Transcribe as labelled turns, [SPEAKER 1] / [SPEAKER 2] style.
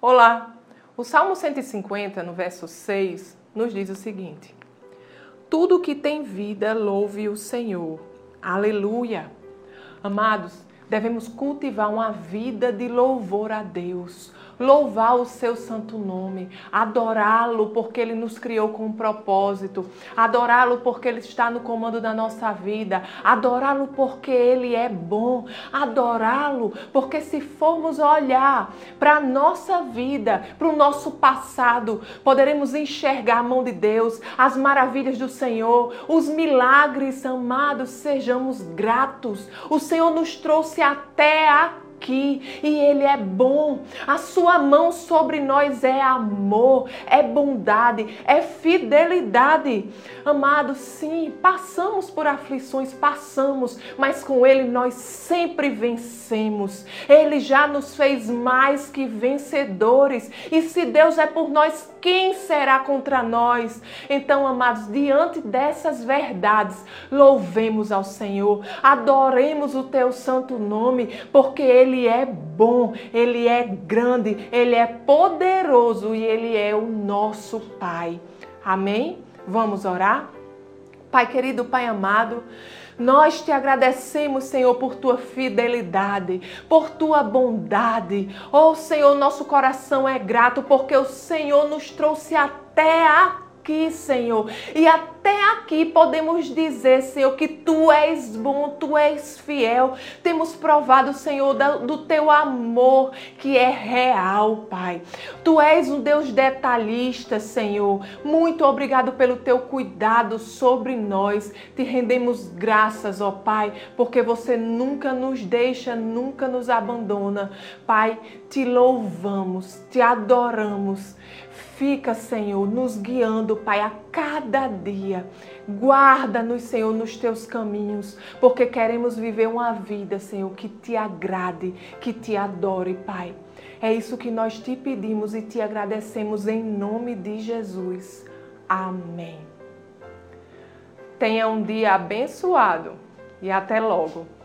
[SPEAKER 1] Olá! O Salmo 150, no verso 6, nos diz o seguinte: Tudo que tem vida, louve o Senhor. Aleluia! Amados, devemos cultivar uma vida de louvor a Deus, louvar o seu santo nome, adorá-lo porque ele nos criou com um propósito, adorá-lo porque ele está no comando da nossa vida, adorá-lo porque ele é bom, adorá-lo porque se formos olhar para a nossa vida, para o nosso passado, poderemos enxergar a mão de Deus, as maravilhas do Senhor, os milagres, amados, sejamos gratos. O Senhor nos trouxe até aqui aqui e Ele é bom. A sua mão sobre nós é amor, é bondade, é fidelidade. Amado, sim, passamos por aflições, passamos, mas com Ele nós sempre vencemos. Ele já nos fez mais que vencedores. E se Deus é por nós, quem será contra nós? Então, amados, diante dessas verdades, louvemos ao Senhor, adoremos o teu santo nome, porque Ele é bom, Ele é grande, Ele é poderoso e Ele é o nosso Pai. Amém? Vamos orar? Pai querido, Pai amado, nós te agradecemos, Senhor, por tua fidelidade, por tua bondade. Oh, Senhor, nosso coração é grato porque o Senhor nos trouxe até aqui, Senhor. E até até aqui podemos dizer, Senhor, que tu és bom, tu és fiel. Temos provado, Senhor, do teu amor que é real, Pai. Tu és um Deus detalhista, Senhor. Muito obrigado pelo teu cuidado sobre nós. Te rendemos graças, ó Pai, porque você nunca nos deixa, nunca nos abandona. Pai, te louvamos, te adoramos. Fica, Senhor, nos guiando, Pai, a cada dia. Guarda-nos, Senhor, nos teus caminhos, porque queremos viver uma vida, Senhor, que te agrade, que te adore, Pai. É isso que nós te pedimos e te agradecemos em nome de Jesus. Amém. Tenha um dia abençoado e até logo.